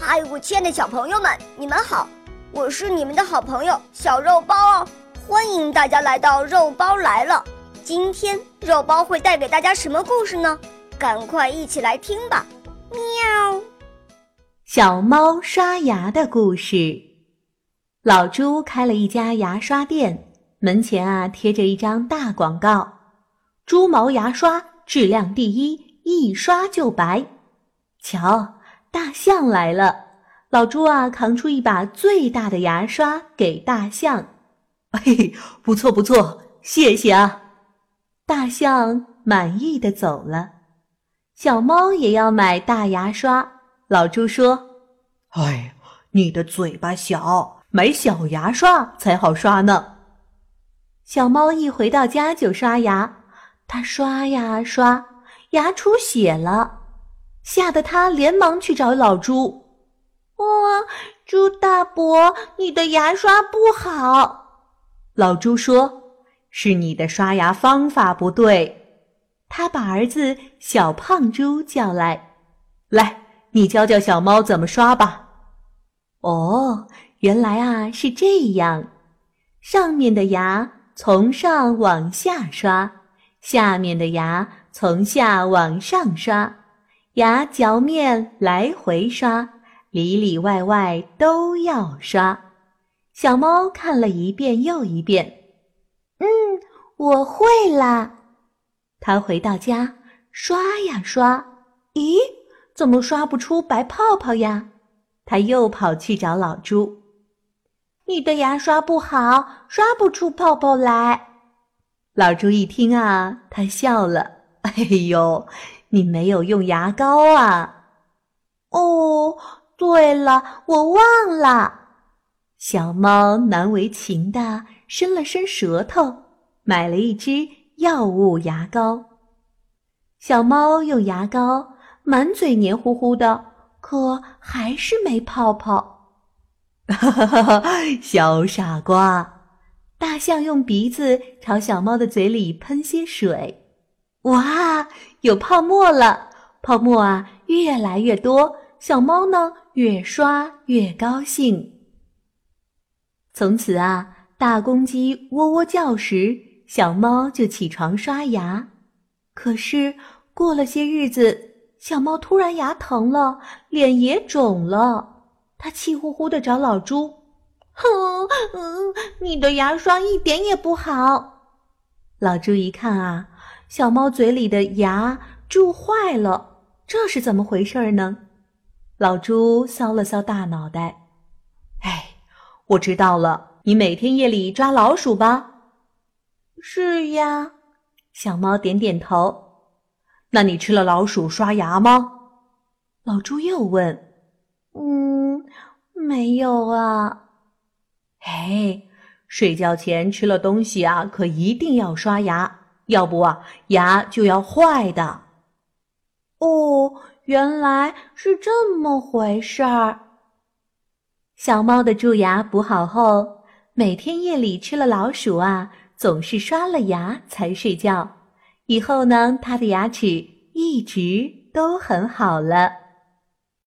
嗨，我亲爱的小朋友们，你们好！我是你们的好朋友小肉包哦，欢迎大家来到肉包来了。今天肉包会带给大家什么故事呢？赶快一起来听吧！喵。小猫刷牙的故事。老朱开了一家牙刷店，门前啊贴着一张大广告：猪毛牙刷，质量第一，一刷就白。瞧，大象来了！老朱啊，扛出一把最大的牙刷给大象。嘿，不错不错，谢谢啊！大象满意的走了。小猫也要买大牙刷。老朱说：“哎，你的嘴巴小，买小牙刷才好刷呢。”小猫一回到家就刷牙，它刷呀刷，牙出血了。吓得他连忙去找老猪。哇，猪大伯，你的牙刷不好。老朱说：“是你的刷牙方法不对。”他把儿子小胖猪叫来，来，你教教小猫怎么刷吧。哦，原来啊是这样，上面的牙从上往下刷，下面的牙从下往上刷。牙嚼面来回刷，里里外外都要刷。小猫看了一遍又一遍，嗯，我会啦。它回到家，刷呀刷，咦，怎么刷不出白泡泡呀？它又跑去找老朱，你的牙刷不好，刷不出泡泡来。老朱一听啊，他笑了，哎呦。你没有用牙膏啊？哦，对了，我忘了。小猫难为情的伸了伸舌头，买了一支药物牙膏。小猫用牙膏满嘴黏糊糊的，可还是没泡泡。哈哈哈哈！小傻瓜。大象用鼻子朝小猫的嘴里喷些水。哇，有泡沫了！泡沫啊，越来越多。小猫呢，越刷越高兴。从此啊，大公鸡喔喔叫时，小猫就起床刷牙。可是过了些日子，小猫突然牙疼了，脸也肿了。它气呼呼的找老猪：“哼，嗯，你的牙刷一点也不好。”老朱一看啊。小猫嘴里的牙蛀坏了，这是怎么回事呢？老朱搔了搔大脑袋，哎，我知道了，你每天夜里抓老鼠吧？是呀，小猫点点头。那你吃了老鼠刷牙吗？老朱又问。嗯，没有啊。哎，睡觉前吃了东西啊，可一定要刷牙。要不啊，牙就要坏的。哦，原来是这么回事儿。小猫的蛀牙补好后，每天夜里吃了老鼠啊，总是刷了牙才睡觉。以后呢，它的牙齿一直都很好了。